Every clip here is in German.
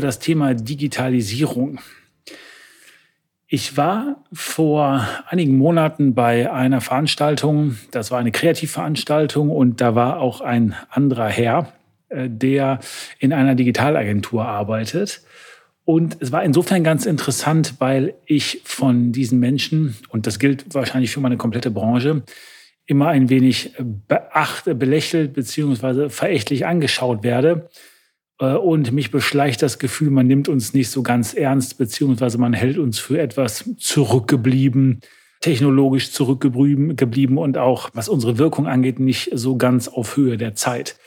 das Thema Digitalisierung. Ich war vor einigen Monaten bei einer Veranstaltung, das war eine Kreativveranstaltung und da war auch ein anderer Herr, äh, der in einer Digitalagentur arbeitet. Und es war insofern ganz interessant, weil ich von diesen Menschen, und das gilt wahrscheinlich für meine komplette Branche, immer ein wenig beacht, belächelt beziehungsweise verächtlich angeschaut werde. Äh, und mich beschleicht das Gefühl, man nimmt uns nicht so ganz ernst, beziehungsweise man hält uns für etwas zurückgeblieben, technologisch zurückgeblieben und auch, was unsere Wirkung angeht, nicht so ganz auf Höhe der Zeit.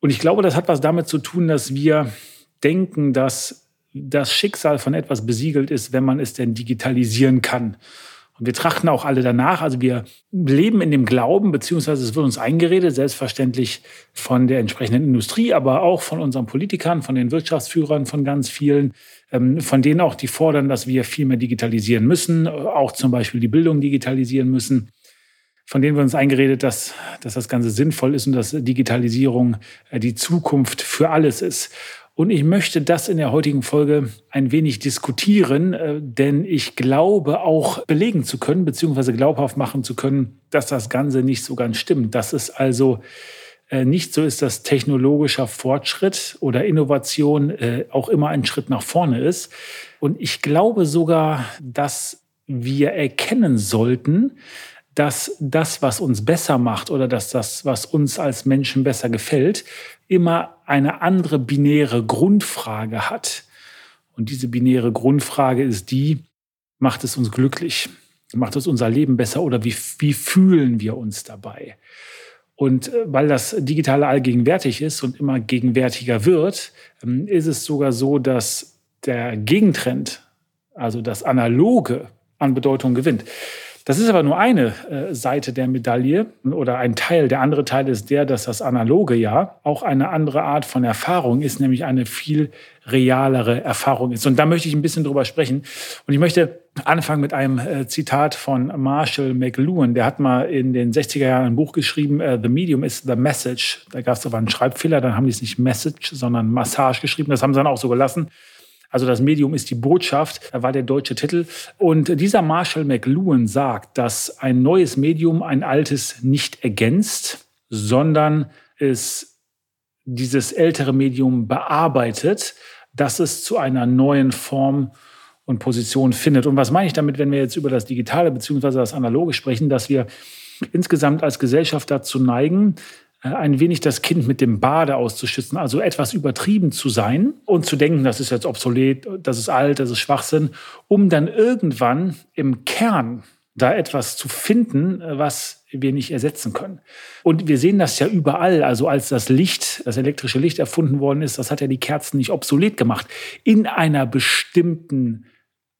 Und ich glaube, das hat was damit zu tun, dass wir denken, dass das Schicksal von etwas besiegelt ist, wenn man es denn digitalisieren kann. Und wir trachten auch alle danach. Also wir leben in dem Glauben, beziehungsweise es wird uns eingeredet, selbstverständlich von der entsprechenden Industrie, aber auch von unseren Politikern, von den Wirtschaftsführern, von ganz vielen, ähm, von denen auch, die fordern, dass wir viel mehr digitalisieren müssen, auch zum Beispiel die Bildung digitalisieren müssen. Von denen wird uns eingeredet, dass, dass das Ganze sinnvoll ist und dass Digitalisierung äh, die Zukunft für alles ist. Und ich möchte das in der heutigen Folge ein wenig diskutieren, äh, denn ich glaube auch belegen zu können, beziehungsweise glaubhaft machen zu können, dass das Ganze nicht so ganz stimmt. Dass es also äh, nicht so ist, dass technologischer Fortschritt oder Innovation äh, auch immer ein Schritt nach vorne ist. Und ich glaube sogar, dass wir erkennen sollten, dass das, was uns besser macht oder dass das, was uns als Menschen besser gefällt, immer eine andere binäre Grundfrage hat. Und diese binäre Grundfrage ist die, macht es uns glücklich? Macht es unser Leben besser oder wie, wie fühlen wir uns dabei? Und äh, weil das Digitale allgegenwärtig ist und immer gegenwärtiger wird, ähm, ist es sogar so, dass der Gegentrend, also das Analoge, an Bedeutung gewinnt. Das ist aber nur eine äh, Seite der Medaille oder ein Teil. Der andere Teil ist der, dass das Analoge ja auch eine andere Art von Erfahrung ist, nämlich eine viel realere Erfahrung ist. Und da möchte ich ein bisschen drüber sprechen. Und ich möchte anfangen mit einem äh, Zitat von Marshall McLuhan. Der hat mal in den 60er Jahren ein Buch geschrieben, uh, The Medium is the Message. Da gab es aber einen Schreibfehler, dann haben die es nicht Message, sondern Massage geschrieben. Das haben sie dann auch so gelassen. Also das Medium ist die Botschaft, da war der deutsche Titel. Und dieser Marshall McLuhan sagt, dass ein neues Medium ein altes nicht ergänzt, sondern es dieses ältere Medium bearbeitet, dass es zu einer neuen Form und Position findet. Und was meine ich damit, wenn wir jetzt über das Digitale bzw. das Analoge sprechen, dass wir insgesamt als Gesellschaft dazu neigen, ein wenig das Kind mit dem Bade auszuschützen, also etwas übertrieben zu sein und zu denken, das ist jetzt obsolet, das ist alt, das ist Schwachsinn, um dann irgendwann im Kern da etwas zu finden, äh, was wir nicht ersetzen können. Und wir sehen das ja überall. Also als das Licht, das elektrische Licht erfunden worden ist, das hat ja die Kerzen nicht obsolet gemacht. In einer bestimmten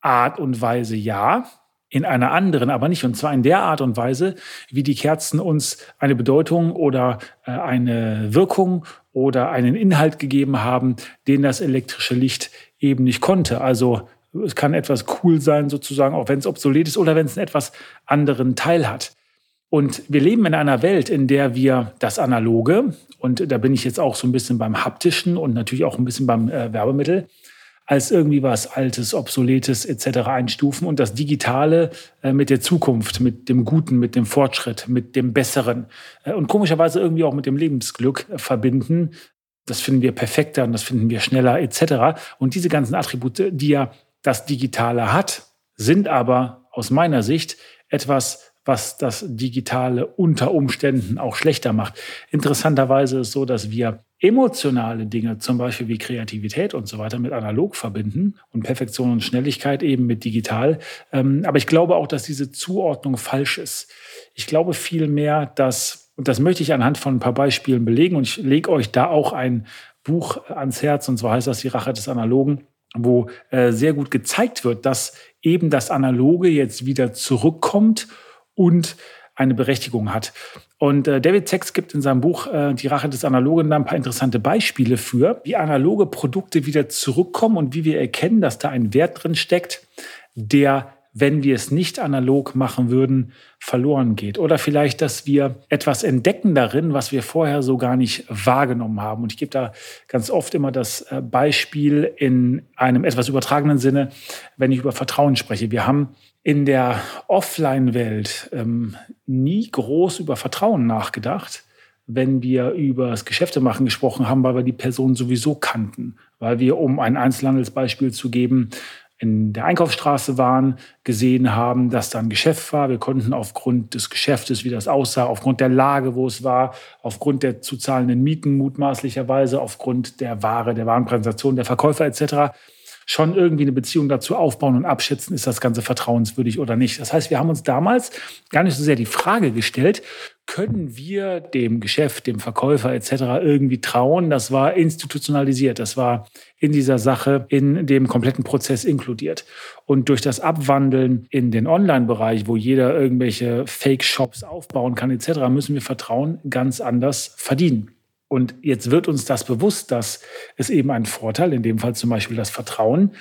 Art und Weise ja in einer anderen, aber nicht. Und zwar in der Art und Weise, wie die Kerzen uns eine Bedeutung oder äh, eine Wirkung oder einen Inhalt gegeben haben, den das elektrische Licht eben nicht konnte. Also es kann etwas cool sein, sozusagen, auch wenn es obsolet ist oder wenn es einen etwas anderen Teil hat. Und wir leben in einer Welt, in der wir das Analoge, und da bin ich jetzt auch so ein bisschen beim Haptischen und natürlich auch ein bisschen beim äh, Werbemittel, als irgendwie was Altes, Obsoletes etc. einstufen und das Digitale äh, mit der Zukunft, mit dem Guten, mit dem Fortschritt, mit dem Besseren äh, und komischerweise irgendwie auch mit dem Lebensglück äh, verbinden. Das finden wir perfekter und das finden wir schneller etc. Und diese ganzen Attribute, die ja das Digitale hat, sind aber aus meiner Sicht etwas, was das Digitale unter Umständen auch schlechter macht. Interessanterweise ist es so, dass wir emotionale Dinge, zum Beispiel wie Kreativität und so weiter, mit analog verbinden und Perfektion und Schnelligkeit eben mit digital. Ähm, aber ich glaube auch, dass diese Zuordnung falsch ist. Ich glaube vielmehr, dass Und das möchte ich anhand von ein paar Beispielen belegen. Und ich lege euch da auch ein Buch ans Herz, und zwar heißt das Die Rache des Analogen, wo äh, sehr gut gezeigt wird, dass eben das Analoge jetzt wieder zurückkommt und eine Berechtigung hat. Und äh, David Sachs gibt in seinem Buch äh, Die Rache des Analogen da ein paar interessante Beispiele für, wie analoge Produkte wieder zurückkommen und wie wir erkennen, dass da ein Wert drin steckt, der wenn wir es nicht analog machen würden, verloren geht. Oder vielleicht, dass wir etwas entdecken darin, was wir vorher so gar nicht wahrgenommen haben. Und ich gebe da ganz oft immer das äh, Beispiel in einem etwas übertragenen Sinne, wenn ich über Vertrauen spreche. Wir haben in der Offline-Welt ähm, nie groß über Vertrauen nachgedacht wenn wir über das Geschäftemachen gesprochen haben, weil wir die Person sowieso kannten. Weil wir, um ein Einzelhandelsbeispiel zu geben, in der Einkaufsstraße waren, gesehen haben, dass da ein Geschäft war. Wir konnten aufgrund des Geschäftes, wie das aussah, aufgrund der Lage, wo es war, aufgrund der zu zahlenden Mieten mutmaßlicherweise, aufgrund der Ware, der Warenpräsentation, der Verkäufer etc. schon irgendwie eine Beziehung dazu aufbauen und abschätzen, ist das Ganze vertrauenswürdig oder nicht. Das heißt, wir haben uns damals gar nicht so sehr die Frage gestellt, können wir dem Geschäft, dem Verkäufer etc. irgendwie trauen? Das war institutionalisiert. Das war in dieser Sache, in dem kompletten Prozess inkludiert. Und durch das Abwandeln in den Online-Bereich, wo jeder irgendwelche Fake-Shops aufbauen kann etc., müssen wir Vertrauen ganz anders verdienen. Und jetzt wird uns das bewusst, dass es eben einen Vorteil, in dem Fall zum Beispiel das Vertrauen,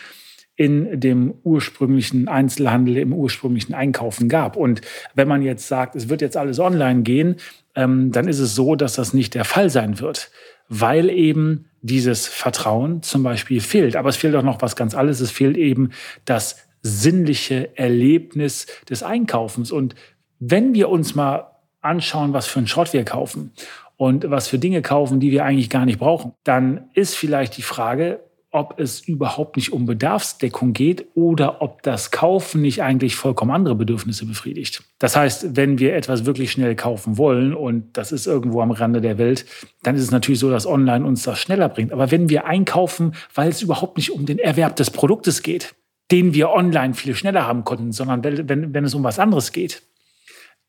in dem ursprünglichen Einzelhandel, im ursprünglichen Einkaufen gab. Und wenn man jetzt sagt, es wird jetzt alles online gehen, ähm, dann ist es so, dass das nicht der Fall sein wird, weil eben dieses Vertrauen zum Beispiel fehlt. Aber es fehlt auch noch was ganz anderes. Es fehlt eben das sinnliche Erlebnis des Einkaufens. Und wenn wir uns mal anschauen, was für einen Schrott wir kaufen und was für Dinge kaufen, die wir eigentlich gar nicht brauchen, dann ist vielleicht die Frage, ob es überhaupt nicht um Bedarfsdeckung geht oder ob das Kaufen nicht eigentlich vollkommen andere Bedürfnisse befriedigt. Das heißt, wenn wir etwas wirklich schnell kaufen wollen und das ist irgendwo am Rande der Welt, dann ist es natürlich so, dass Online uns das schneller bringt. Aber wenn wir einkaufen, weil es überhaupt nicht um den Erwerb des Produktes geht, den wir online viel schneller haben konnten, sondern wenn, wenn es um was anderes geht,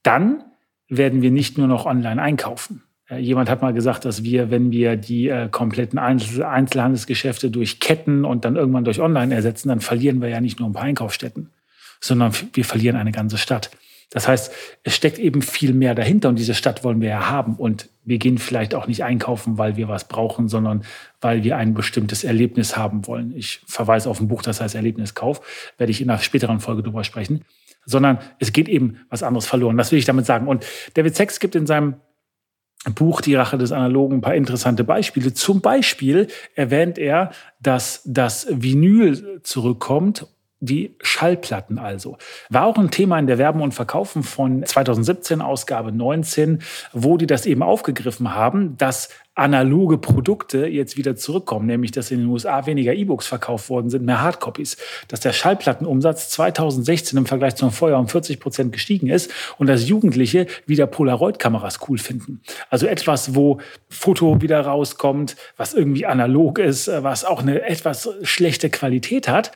dann werden wir nicht nur noch online einkaufen. Äh, jemand hat mal gesagt, dass wir, wenn wir die äh, kompletten Einzel Einzelhandelsgeschäfte durch Ketten und dann irgendwann durch Online ersetzen, dann verlieren wir ja nicht nur ein paar Einkaufsstätten, sondern wir verlieren eine ganze Stadt. Das heißt, es steckt eben viel mehr dahinter und diese Stadt wollen wir ja haben. Und wir gehen vielleicht auch nicht einkaufen, weil wir was brauchen, sondern weil wir ein bestimmtes Erlebnis haben wollen. Ich verweise auf ein Buch, das heißt Erlebniskauf, werde ich in einer späteren Folge drüber sprechen. Sondern es geht eben was anderes verloren. Das will ich damit sagen. Und David Sachs gibt in seinem Buch Die Rache des Analogen ein paar interessante Beispiele. Zum Beispiel erwähnt er, dass das Vinyl zurückkommt die Schallplatten also. War auch ein Thema in der Werben und Verkaufen von 2017, Ausgabe 19, wo die das eben aufgegriffen haben, dass analoge Produkte jetzt wieder zurückkommen, nämlich dass in den USA weniger E-Books verkauft worden sind, mehr Hardcopies, dass der Schallplattenumsatz 2016 im Vergleich zum Vorjahr um 40 Prozent gestiegen ist und dass Jugendliche wieder Polaroid-Kameras cool finden. Also etwas, wo Foto wieder rauskommt, was irgendwie analog ist, was auch eine etwas schlechte Qualität hat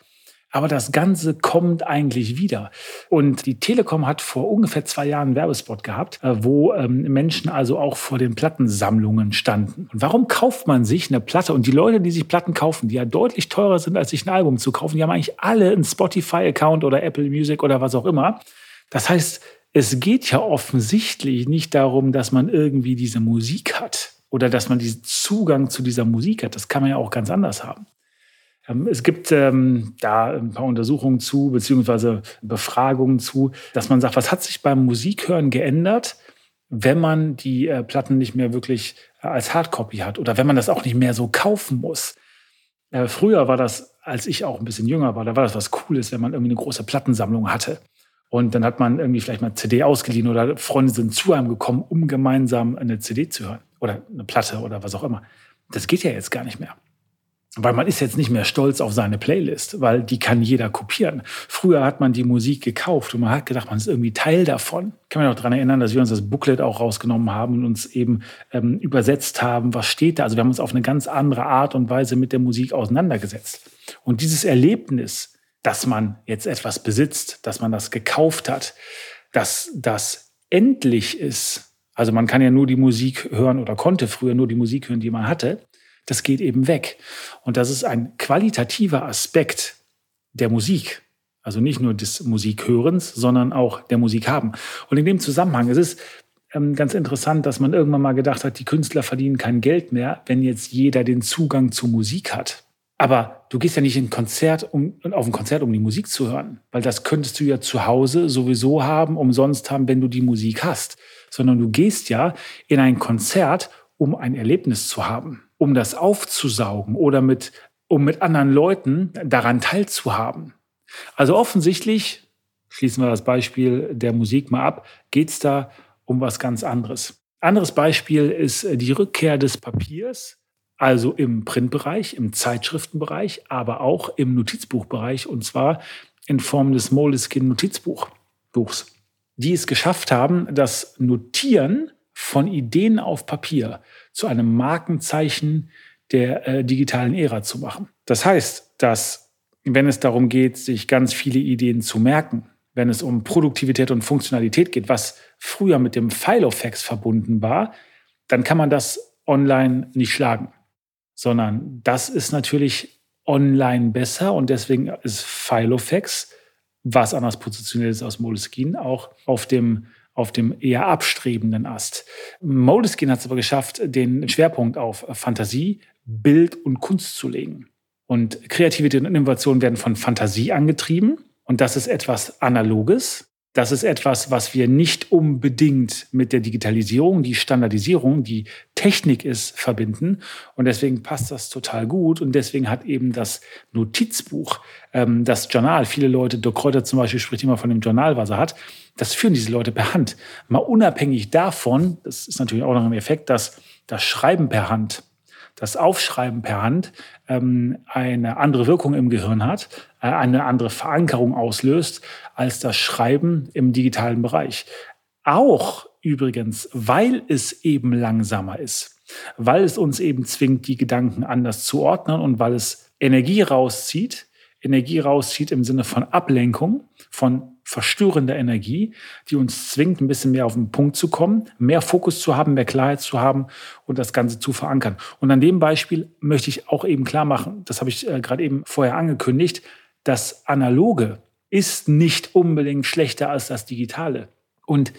aber das Ganze kommt eigentlich wieder. Und die Telekom hat vor ungefähr zwei Jahren einen Werbespot gehabt, äh, wo ähm, Menschen also auch vor den Plattensammlungen standen. Und warum kauft man sich eine Platte? Und die Leute, die sich Platten kaufen, die ja deutlich teurer sind, als sich ein Album zu kaufen, die haben eigentlich alle einen Spotify-Account oder Apple Music oder was auch immer. Das heißt, es geht ja offensichtlich nicht darum, dass man irgendwie diese Musik hat oder dass man diesen Zugang zu dieser Musik hat. Das kann man ja auch ganz anders haben. Ähm, es gibt ähm, da ein paar Untersuchungen zu, beziehungsweise Befragungen zu, dass man sagt, was hat sich beim Musikhören geändert, wenn man die äh, Platten nicht mehr wirklich äh, als Hardcopy hat oder wenn man das auch nicht mehr so kaufen muss. Äh, früher war das, als ich auch ein bisschen jünger war, da war das was Cooles, wenn man irgendwie eine große Plattensammlung hatte. Und dann hat man irgendwie vielleicht mal CD ausgeliehen oder Freunde sind zu einem gekommen, um gemeinsam eine CD zu hören oder eine Platte oder was auch immer. Das geht ja jetzt gar nicht mehr. Weil man ist jetzt nicht mehr stolz auf seine Playlist, weil die kann jeder kopieren. Früher hat man die Musik gekauft und man hat gedacht, man ist irgendwie Teil davon. Ich kann mich noch daran erinnern, dass wir uns das Booklet auch rausgenommen haben und uns eben ähm, übersetzt haben, was steht da. Also wir haben uns auf eine ganz andere Art und Weise mit der Musik auseinandergesetzt. Und dieses Erlebnis, dass man jetzt etwas besitzt, dass man das gekauft hat, dass das endlich ist, Also man kann ja nur die Musik hören oder konnte früher nur die Musik hören, die man hatte. Das geht eben weg. Und das ist ein qualitativer Aspekt der Musik. Also nicht nur des Musikhörens, sondern auch der Musik haben. Und in dem Zusammenhang ist es ähm, ganz interessant, dass man irgendwann mal gedacht hat, die Künstler verdienen kein Geld mehr, wenn jetzt jeder den Zugang zu Musik hat. Aber du gehst ja nicht in Konzert, um, auf ein Konzert, um die Musik zu hören, weil das könntest du ja zu Hause sowieso haben, umsonst haben, wenn du die Musik hast. Sondern du gehst ja in ein Konzert, um ein Erlebnis zu haben, um das aufzusaugen oder mit, um mit anderen Leuten daran teilzuhaben. Also offensichtlich, schließen wir das Beispiel der Musik mal ab, geht es da um was ganz anderes. Anderes Beispiel ist die Rückkehr des Papiers also im Printbereich, im Zeitschriftenbereich, aber auch im Notizbuchbereich und zwar in Form des Moleskine Notizbuchs, die es geschafft haben, das Notieren von Ideen auf Papier zu einem Markenzeichen der äh, digitalen Ära zu machen. Das heißt, dass wenn es darum geht, sich ganz viele Ideen zu merken, wenn es um Produktivität und Funktionalität geht, was früher mit dem Filofax verbunden war, dann kann man das online nicht schlagen sondern das ist natürlich online besser und deswegen ist Filofax, was anders positioniert ist aus Moleskine, auch auf dem auf dem eher abstrebenden Ast. Moleskine hat es aber geschafft, den Schwerpunkt auf Fantasie, Bild und Kunst zu legen. Und Kreativität und Innovation werden von Fantasie angetrieben. Und das ist etwas Analoges. Das ist etwas, was wir nicht unbedingt mit der Digitalisierung, die Standardisierung, die Technik ist, verbinden. Und deswegen passt das total gut. Und deswegen hat eben das Notizbuch, ähm, das Journal, viele Leute, Dirk Kräuter zum Beispiel spricht immer von dem Journal, was er hat, das führen diese Leute per Hand. Mal unabhängig davon, das ist natürlich auch noch ein Effekt, dass das Schreiben per Hand das Aufschreiben per Hand ähm, eine andere Wirkung im Gehirn hat, eine andere Verankerung auslöst als das Schreiben im digitalen Bereich. Auch übrigens, weil es eben langsamer ist, weil es uns eben zwingt, die Gedanken anders zu ordnen und weil es Energie rauszieht, Energie rauszieht im Sinne von Ablenkung, von verstörender Energie, die uns zwingt, ein bisschen mehr auf den Punkt zu kommen, mehr Fokus zu haben, mehr Klarheit zu haben und das Ganze zu verankern. Und an dem Beispiel möchte ich auch eben klar machen, das habe ich äh, gerade eben vorher angekündigt, das Analoge ist nicht unbedingt schlechter als das Digitale. Und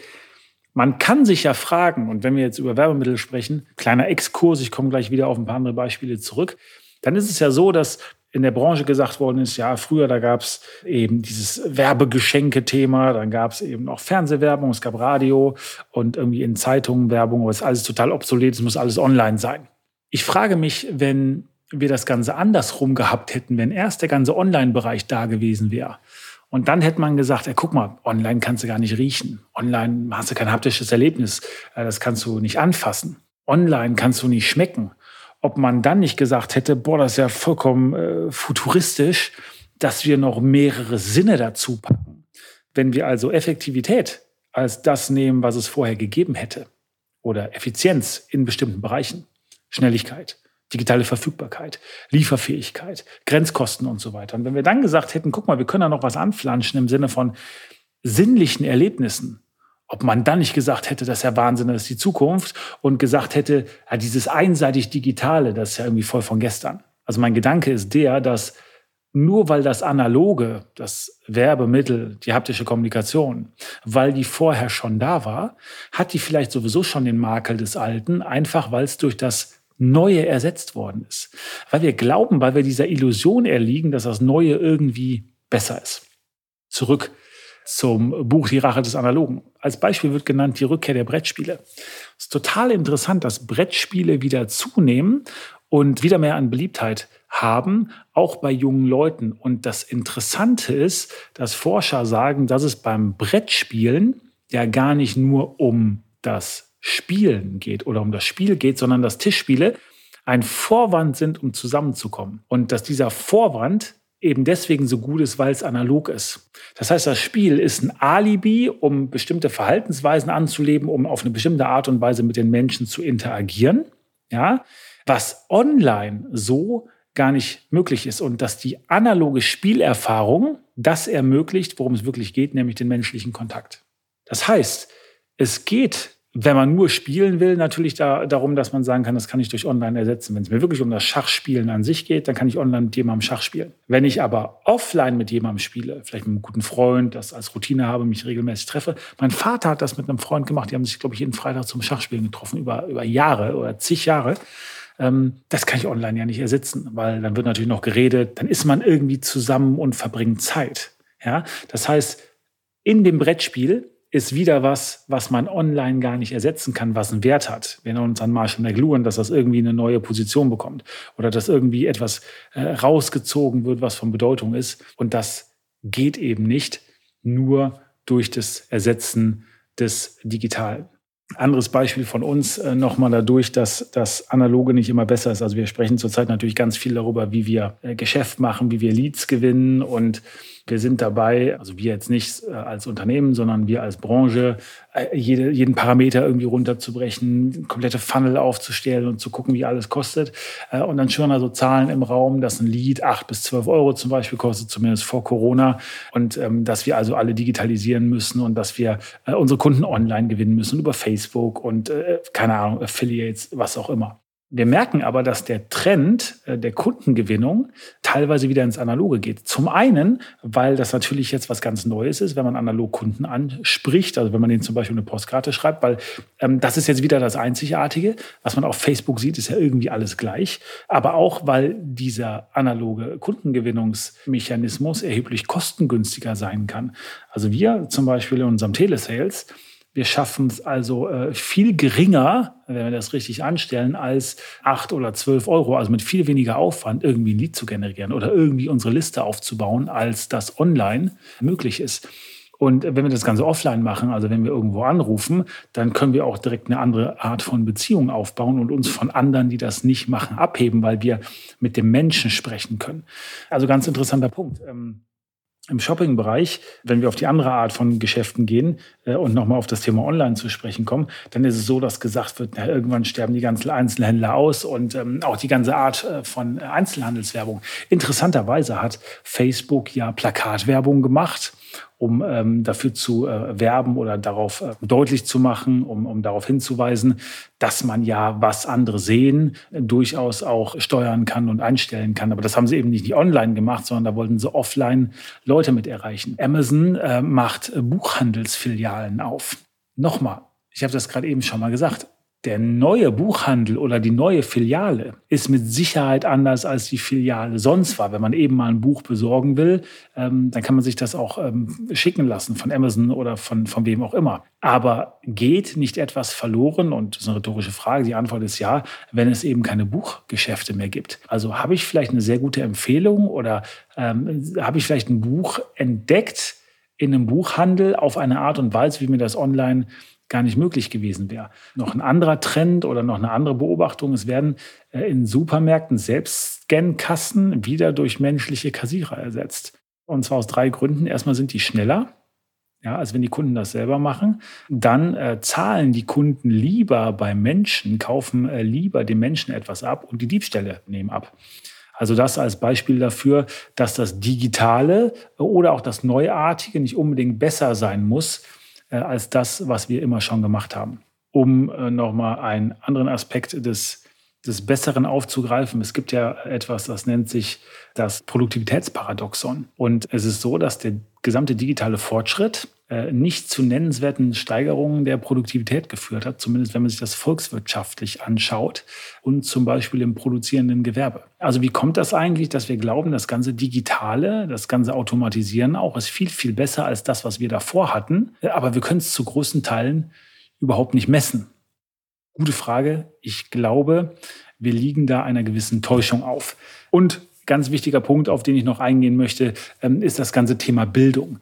man kann sich ja fragen, und wenn wir jetzt über Werbemittel sprechen, kleiner Exkurs, ich komme gleich wieder auf ein paar andere Beispiele zurück, dann ist es ja so, dass in der Branche gesagt worden ist, ja, früher, da gab es eben dieses Werbegeschenke-Thema, dann gab es eben auch Fernsehwerbung, es gab Radio und irgendwie in Zeitungen Werbung, aber es ist alles total obsolet, es muss alles online sein. Ich frage mich, wenn wir das Ganze andersrum gehabt hätten, wenn erst der ganze Online-Bereich da gewesen wäre. Und dann hätte man gesagt, ey, guck mal, online kannst du gar nicht riechen. Online hast du kein haptisches Erlebnis. Äh, das kannst du nicht anfassen. Online kannst du nicht schmecken ob man dann nicht gesagt hätte, boah, das ist ja vollkommen äh, futuristisch, dass wir noch mehrere Sinne dazu packen. Wenn wir also Effektivität als das nehmen, was es vorher gegeben hätte, oder Effizienz in bestimmten Bereichen, Schnelligkeit, digitale Verfügbarkeit, Lieferfähigkeit, Grenzkosten und so weiter. Und wenn wir dann gesagt hätten, guck mal, wir können da noch was anflanschen im Sinne von sinnlichen Erlebnissen, ob man dann nicht gesagt hätte, das ist ja Wahnsinn, das ist die Zukunft und gesagt hätte, ja, dieses einseitig Digitale, das ist ja irgendwie voll von gestern. Also mein Gedanke ist der, dass nur weil das Analoge, das Werbemittel, die haptische Kommunikation, weil die vorher schon da war, hat die vielleicht sowieso schon den Makel des Alten, einfach weil es durch das Neue ersetzt worden ist. Weil wir glauben, weil wir dieser Illusion erliegen, dass das Neue irgendwie besser ist. Zurück zum Buch Die Rache des Analogen. Als Beispiel wird genannt die Rückkehr der Brettspiele. Es ist total interessant, dass Brettspiele wieder zunehmen und wieder mehr an Beliebtheit haben, auch bei jungen Leuten. Und das Interessante ist, dass Forscher sagen, dass es beim Brettspielen ja gar nicht nur um das Spielen geht oder um das Spiel geht, sondern dass Tischspiele ein Vorwand sind, um zusammenzukommen. Und dass dieser Vorwand eben deswegen so gut ist, weil es analog ist. Das heißt, das Spiel ist ein Alibi, um bestimmte Verhaltensweisen anzuleben, um auf eine bestimmte Art und Weise mit den Menschen zu interagieren. Ja, was online so gar nicht möglich ist und dass die analoge Spielerfahrung das ermöglicht, worum es wirklich geht, nämlich den menschlichen Kontakt. Das heißt, es geht wenn man nur spielen will, natürlich da, darum, dass man sagen kann, das kann ich durch Online ersetzen. Wenn es mir wirklich um das Schachspielen an sich geht, dann kann ich online mit jemandem Schach spielen. Wenn ich aber offline mit jemandem spiele, vielleicht mit einem guten Freund, das als Routine habe, mich regelmäßig treffe. Mein Vater hat das mit einem Freund gemacht. Die haben sich, glaube ich, jeden Freitag zum Schachspielen getroffen, über, über Jahre oder zig Jahre. Ähm, das kann ich online ja nicht ersetzen, weil dann wird natürlich noch geredet, dann ist man irgendwie zusammen und verbringt Zeit. Ja, das heißt, in dem Brettspiel ist wieder was, was man online gar nicht ersetzen kann, was einen Wert hat. Wir erinnern uns an Marshall McLuhan, dass das irgendwie eine neue Position bekommt oder dass irgendwie etwas äh, rausgezogen wird, was von Bedeutung ist. Und das geht eben nicht nur durch das Ersetzen des Digitalen. Anderes Beispiel von uns äh, nochmal dadurch, dass das Analoge nicht immer besser ist. Also wir sprechen zurzeit natürlich ganz viel darüber, wie wir äh, Geschäft machen, wie wir Leads gewinnen und wir sind dabei, also wir jetzt nicht äh, als Unternehmen, sondern wir als Branche, äh, jede, jeden Parameter irgendwie runterzubrechen, komplette Funnel aufzustellen und zu gucken, wie alles kostet. Äh, und dann schon also Zahlen im Raum, dass ein Lead acht bis zwölf Euro zum Beispiel kostet, zumindest vor Corona. Und ähm, dass wir also alle digitalisieren müssen und dass wir unsere Kunden online gewinnen müssen über Facebook und keine Ahnung, Affiliates, was auch immer. Wir merken aber, dass der Trend äh, der Kundengewinnung teilweise wieder ins Analoge geht. Zum einen, weil das natürlich jetzt was ganz Neues ist, wenn man analog Kunden anspricht, also wenn man denen zum Beispiel eine Postkarte schreibt, weil ähm, das ist jetzt wieder das Einzigartige. Was man auf Facebook sieht, ist ja irgendwie alles gleich. Aber auch, weil dieser analoge Kundengewinnungsmechanismus erheblich kostengünstiger sein kann. Also wir zum Beispiel in unserem Telesales, wir schaffen es also äh, viel geringer, wenn wir das richtig anstellen, als acht oder zwölf Euro, also mit viel weniger Aufwand, irgendwie ein Lied zu generieren oder irgendwie unsere Liste aufzubauen, als das online möglich ist. Und wenn wir das Ganze offline machen, also wenn wir irgendwo anrufen, dann können wir auch direkt eine andere Art von Beziehung aufbauen und uns von anderen, die das nicht machen, abheben, weil wir mit dem Menschen sprechen können. Also ganz interessanter Punkt. Ähm, im Shopping-Bereich, wenn wir auf die andere Art von Geschäften gehen äh, und nochmal auf das Thema Online zu sprechen kommen, dann ist es so, dass gesagt wird, na, irgendwann sterben die ganzen Einzelhändler aus und ähm, auch die ganze Art äh, von Einzelhandelswerbung. Interessanterweise hat Facebook ja Plakatwerbung gemacht um ähm, dafür zu äh, werben oder darauf äh, deutlich zu machen, um, um darauf hinzuweisen, dass man ja, was andere sehen, äh, durchaus auch steuern kann und einstellen kann. Aber das haben sie eben nicht online gemacht, sondern da wollten sie offline Leute mit erreichen. Amazon äh, macht Buchhandelsfilialen auf. Nochmal, ich habe das gerade eben schon mal gesagt der neue Buchhandel oder die neue Filiale ist mit Sicherheit anders als die Filiale sonst war. Wenn man eben mal ein Buch besorgen will, ähm, dann kann man sich das auch ähm, schicken lassen von Amazon oder von, von wem auch immer. Aber geht nicht etwas verloren? Und das ist eine rhetorische Frage. Die Antwort ist ja, wenn es eben keine Buchgeschäfte mehr gibt. Also habe ich vielleicht eine sehr gute Empfehlung oder ähm, habe ich vielleicht ein Buch entdeckt in einem Buchhandel auf eine Art und Weise, wie mir das online gar nicht möglich gewesen wäre. Noch ein anderer Trend oder noch eine andere Beobachtung, es werden äh, in Supermärkten Selbstscan-Kassen wieder durch menschliche Kassierer ersetzt. Und zwar aus drei Gründen. Erstmal sind die schneller, ja, als wenn die Kunden das selber machen. Dann äh, zahlen die Kunden lieber beim Menschen, kaufen äh, lieber dem Menschen etwas ab und die Diebstähle nehmen ab. Also das als Beispiel dafür, dass das Digitale oder auch das Neuartige nicht unbedingt besser sein muss, als das, was wir immer schon gemacht haben. Um äh, nochmal einen anderen Aspekt des, des Besseren aufzugreifen. Es gibt ja etwas, das nennt sich das Produktivitätsparadoxon. Und es ist so, dass der gesamte digitale Fortschritt äh, nicht zu nennenswerten Steigerungen der Produktivität geführt hat, zumindest wenn man sich das volkswirtschaftlich anschaut und zum Beispiel im produzierenden Gewerbe. Also wie kommt das eigentlich, dass wir glauben, das ganze Digitale, das ganze Automatisieren auch ist viel, viel besser als das, was wir davor hatten, aber wir können es zu großen Teilen überhaupt nicht messen. Gute Frage. Ich glaube, wir liegen da einer gewissen Täuschung auf. Und ganz wichtiger Punkt, auf den ich noch eingehen möchte, ähm, ist das ganze Thema Bildung.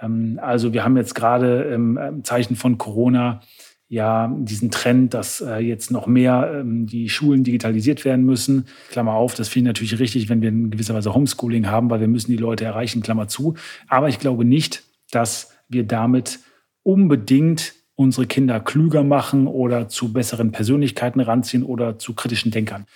Ähm, also wir haben jetzt gerade im ähm, Zeichen von Corona ja diesen Trend, dass äh, jetzt noch mehr die Schulen digitalisiert werden müssen. Klammer auf, das finde ich natürlich richtig, wenn wir in gewisser Weise Homeschooling haben, weil wir müssen die Leute erreichen, Klammer zu. Aber ich glaube nicht, dass wir damit unbedingt unsere Kinder klüger machen oder zu besseren Persönlichkeiten ranziehen oder zu kritischen Denkern.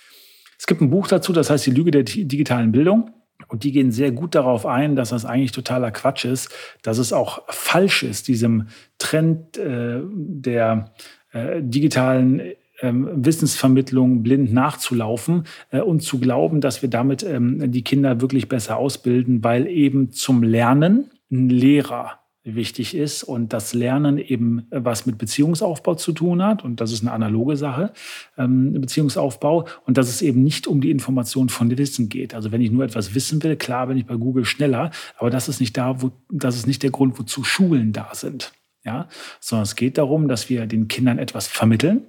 Es gibt ein Buch dazu, das heißt Die Lüge der digitalen Bildung. Und die gehen sehr gut darauf ein, dass das eigentlich totaler Quatsch ist, dass es auch falsch ist, diesem Trend äh, der äh, digitalen ähm, Wissensvermittlung blind nachzulaufen äh, und zu glauben, dass wir damit ähm, die Kinder wirklich besser ausbilden, weil eben zum Lernen ein Lehrer wichtig ist und das Lernen eben was mit Beziehungsaufbau zu tun hat. Und das ist eine analoge Sache, ähm, Beziehungsaufbau. Und dass es eben nicht um die Information von Wissen geht. Also wenn ich nur etwas wissen will, klar bin ich bei Google schneller, aber das ist nicht da, wo, das ist nicht der Grund, wozu Schulen da sind. Ja, sondern es geht darum, dass wir den Kindern etwas vermitteln,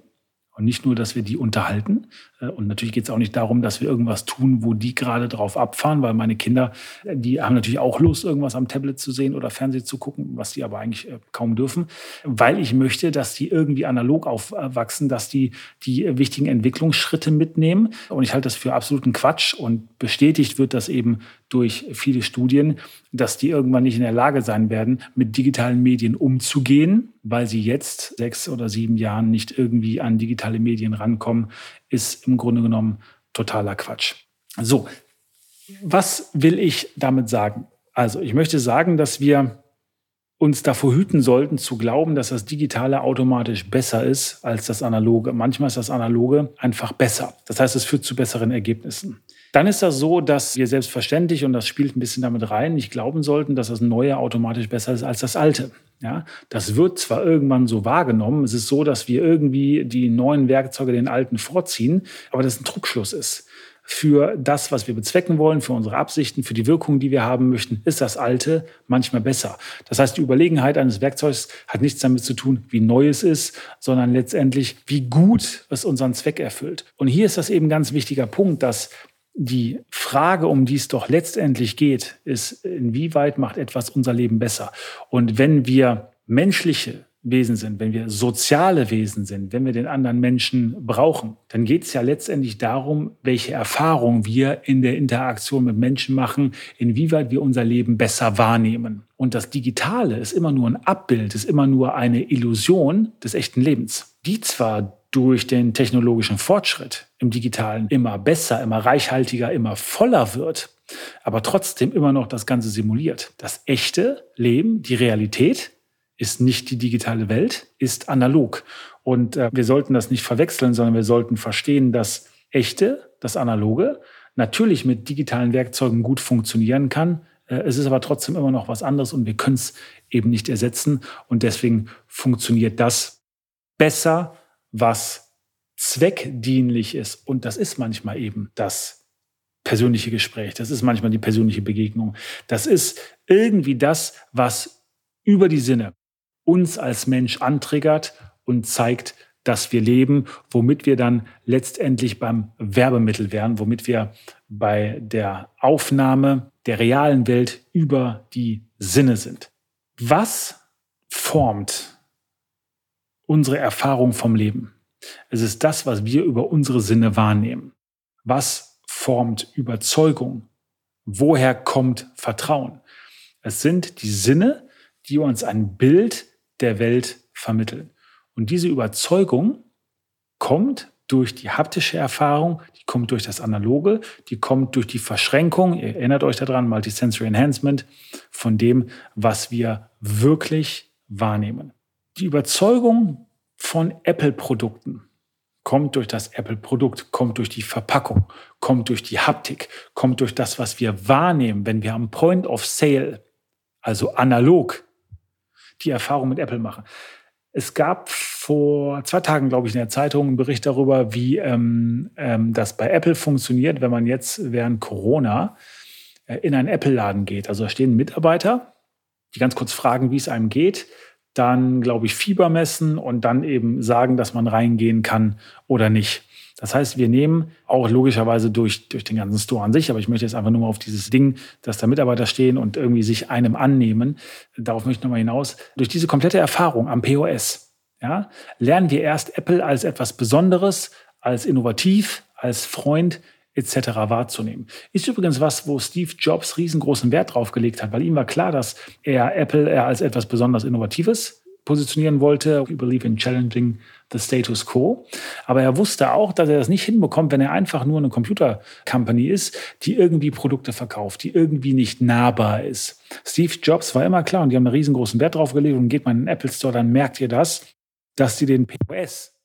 und nicht nur, dass wir die unterhalten. Äh, und natürlich geht es auch nicht darum, dass wir irgendwas tun, wo die gerade drauf abfahren, weil meine Kinder, äh, die haben natürlich auch Lust, irgendwas am Tablet zu sehen oder Fernsehen zu gucken, was die aber eigentlich äh, kaum dürfen, weil ich möchte, dass die irgendwie analog aufwachsen, dass die die wichtigen Entwicklungsschritte mitnehmen. Und ich halte das für absoluten Quatsch. Und bestätigt wird das eben durch viele Studien, dass die irgendwann nicht in der Lage sein werden, mit digitalen Medien umzugehen, weil sie jetzt sechs oder sieben Jahren nicht irgendwie an digitale Medien rankommen, ist im Grunde genommen totaler Quatsch. So, was will ich damit sagen? Also, ich möchte sagen, dass wir uns davor hüten sollten, zu glauben, dass das Digitale automatisch besser ist als das Analoge. Manchmal ist das Analoge einfach besser. Das heißt, es führt zu besseren Ergebnissen. Dann ist das so, dass wir selbstverständlich, und das spielt ein bisschen damit rein, nicht glauben sollten, dass das Neue automatisch besser ist als das Alte. Ja, das wird zwar irgendwann so wahrgenommen, es ist so, dass wir irgendwie die neuen Werkzeuge den alten vorziehen, aber das ein Trugschluss ist. Für das, was wir bezwecken wollen, für unsere Absichten, für die Wirkung, die wir haben möchten, ist das Alte manchmal besser. Das heißt, die Überlegenheit eines Werkzeugs hat nichts damit zu tun, wie neu es ist, sondern letztendlich, wie gut es unseren Zweck erfüllt. Und hier ist das eben ein ganz wichtiger Punkt, dass die Frage, um die es doch letztendlich geht, ist, inwieweit macht etwas unser Leben besser? Und wenn wir menschliche Wesen sind, wenn wir soziale Wesen sind, wenn wir den anderen Menschen brauchen, dann geht es ja letztendlich darum, welche Erfahrungen wir in der Interaktion mit Menschen machen, inwieweit wir unser Leben besser wahrnehmen. Und das Digitale ist immer nur ein Abbild, ist immer nur eine Illusion des echten Lebens, die zwar durch den technologischen Fortschritt im digitalen immer besser, immer reichhaltiger, immer voller wird, aber trotzdem immer noch das Ganze simuliert. Das echte Leben, die Realität, ist nicht die digitale Welt, ist analog. Und äh, wir sollten das nicht verwechseln, sondern wir sollten verstehen, dass echte, das analoge, natürlich mit digitalen Werkzeugen gut funktionieren kann. Äh, es ist aber trotzdem immer noch was anderes und wir können es eben nicht ersetzen. Und deswegen funktioniert das besser was zweckdienlich ist. Und das ist manchmal eben das persönliche Gespräch. Das ist manchmal die persönliche Begegnung. Das ist irgendwie das, was über die Sinne uns als Mensch antriggert und zeigt, dass wir leben, womit wir dann letztendlich beim Werbemittel wären, womit wir bei der Aufnahme der realen Welt über die Sinne sind. Was formt unsere Erfahrung vom Leben. Es ist das, was wir über unsere Sinne wahrnehmen. Was formt Überzeugung? Woher kommt Vertrauen? Es sind die Sinne, die uns ein Bild der Welt vermitteln. Und diese Überzeugung kommt durch die haptische Erfahrung, die kommt durch das Analoge, die kommt durch die Verschränkung, ihr erinnert euch daran, Multisensory Enhancement, von dem, was wir wirklich wahrnehmen. Die Überzeugung von Apple-Produkten kommt durch das Apple-Produkt, kommt durch die Verpackung, kommt durch die Haptik, kommt durch das, was wir wahrnehmen, wenn wir am Point of Sale, also analog, die Erfahrung mit Apple machen. Es gab vor zwei Tagen, glaube ich, in der Zeitung einen Bericht darüber, wie ähm, ähm, das bei Apple funktioniert, wenn man jetzt während Corona äh, in einen Apple-Laden geht. Also da stehen Mitarbeiter, die ganz kurz fragen, wie es einem geht dann, glaube ich, Fieber messen und dann eben sagen, dass man reingehen kann oder nicht. Das heißt, wir nehmen auch logischerweise durch, durch den ganzen Store an sich, aber ich möchte jetzt einfach nur mal auf dieses Ding, dass da Mitarbeiter stehen und irgendwie sich einem annehmen. Darauf möchte ich nochmal hinaus. Durch diese komplette Erfahrung am POS, ja, lernen wir erst Apple als etwas Besonderes, als innovativ, als Freund, etc. wahrzunehmen. Ist übrigens was, wo Steve Jobs riesengroßen Wert drauf gelegt hat, weil ihm war klar, dass er Apple eher als etwas besonders Innovatives positionieren wollte. We believe in challenging the status quo. Aber er wusste auch, dass er das nicht hinbekommt, wenn er einfach nur eine Computer-Company ist, die irgendwie Produkte verkauft, die irgendwie nicht nahbar ist. Steve Jobs war immer klar und die haben einen riesengroßen Wert drauf gelegt und geht man in den Apple Store, dann merkt ihr das. dass sie den POS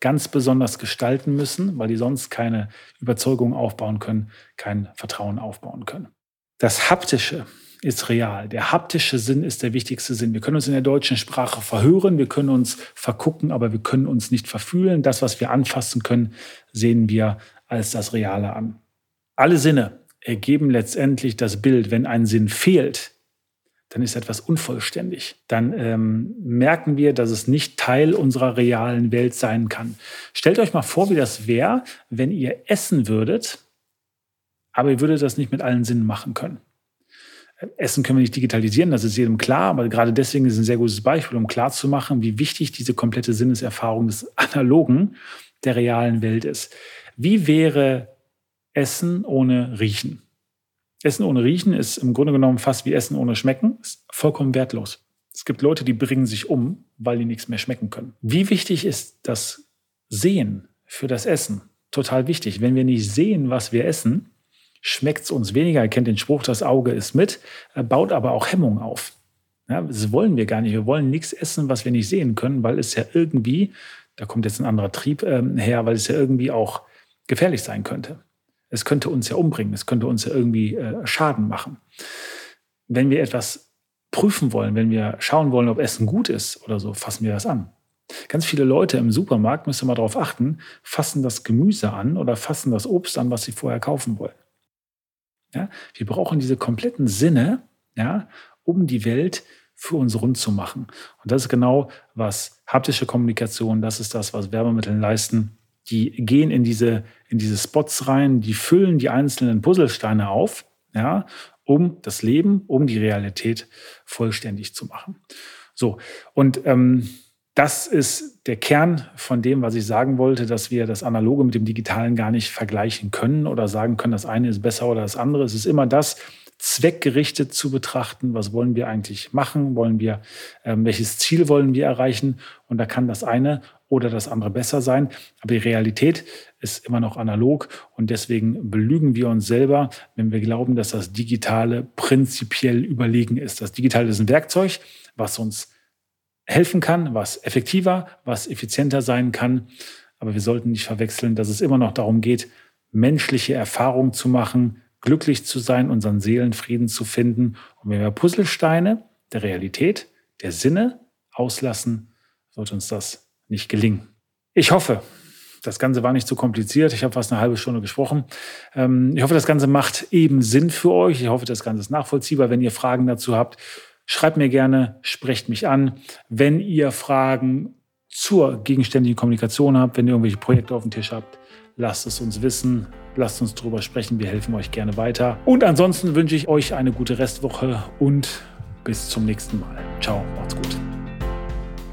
ganz besonders gestalten müssen, weil die sonst keine Überzeugung aufbauen können, kein Vertrauen aufbauen können. Das Haptische ist real. Der haptische Sinn ist der wichtigste Sinn. Wir können uns in der deutschen Sprache verhören, wir können uns vergucken, aber wir können uns nicht verfühlen. Das, was wir anfassen können, sehen wir als das Reale an. Alle Sinne ergeben letztendlich das Bild. Wenn ein Sinn fehlt, dann ist etwas unvollständig. Dann ähm, merken wir, dass es nicht Teil unserer realen Welt sein kann. Stellt euch mal vor, wie das wäre, wenn ihr essen würdet, aber ihr würdet das nicht mit allen Sinnen machen können. Essen können wir nicht digitalisieren, das ist jedem klar, aber gerade deswegen ist es ein sehr gutes Beispiel, um klarzumachen, wie wichtig diese komplette Sinneserfahrung des Analogen der realen Welt ist. Wie wäre Essen ohne Riechen? Essen ohne Riechen ist im Grunde genommen fast wie Essen ohne Schmecken, ist vollkommen wertlos. Es gibt Leute, die bringen sich um, weil die nichts mehr schmecken können. Wie wichtig ist das Sehen für das Essen? Total wichtig. Wenn wir nicht sehen, was wir essen, schmeckt es uns weniger. Ihr kennt den Spruch, das Auge ist mit, baut aber auch Hemmung auf. Ja, das wollen wir gar nicht. Wir wollen nichts essen, was wir nicht sehen können, weil es ja irgendwie, da kommt jetzt ein anderer Trieb äh, her, weil es ja irgendwie auch gefährlich sein könnte. Es könnte uns ja umbringen, es könnte uns ja irgendwie äh, Schaden machen. Wenn wir etwas prüfen wollen, wenn wir schauen wollen, ob Essen gut ist oder so, fassen wir das an. Ganz viele Leute im Supermarkt, müssen mal darauf achten, fassen das Gemüse an oder fassen das Obst an, was sie vorher kaufen wollen. Ja, wir brauchen diese kompletten Sinne, ja, um die Welt für uns rund zu machen. Und das ist genau, was haptische Kommunikation, das ist das, was Werbemittel leisten. Die gehen in diese, in diese Spots rein, die füllen die einzelnen Puzzlesteine auf, ja, um das Leben, um die Realität vollständig zu machen. So, und ähm, das ist der Kern von dem, was ich sagen wollte, dass wir das Analoge mit dem Digitalen gar nicht vergleichen können oder sagen können, das eine ist besser oder das andere. Es ist immer das, zweckgerichtet zu betrachten, was wollen wir eigentlich machen, wollen wir, äh, welches Ziel wollen wir erreichen und da kann das eine oder das andere besser sein, aber die Realität ist immer noch analog und deswegen belügen wir uns selber, wenn wir glauben, dass das Digitale prinzipiell überlegen ist. Das Digitale ist ein Werkzeug, was uns helfen kann, was effektiver, was effizienter sein kann. Aber wir sollten nicht verwechseln, dass es immer noch darum geht, menschliche Erfahrungen zu machen, glücklich zu sein, unseren Seelenfrieden zu finden. Und wenn wir Puzzlesteine der Realität, der Sinne auslassen, wird uns das nicht gelingen. Ich hoffe, das Ganze war nicht zu kompliziert. Ich habe fast eine halbe Stunde gesprochen. Ähm, ich hoffe, das Ganze macht eben Sinn für euch. Ich hoffe, das Ganze ist nachvollziehbar. Wenn ihr Fragen dazu habt, Schreibt mir gerne, sprecht mich an. Wenn ihr Fragen zur gegenständigen Kommunikation habt, wenn ihr irgendwelche Projekte auf dem Tisch habt, lasst es uns wissen. Lasst uns darüber sprechen. Wir helfen euch gerne weiter. Und ansonsten wünsche ich euch eine gute Restwoche und bis zum nächsten Mal. Ciao, macht's gut.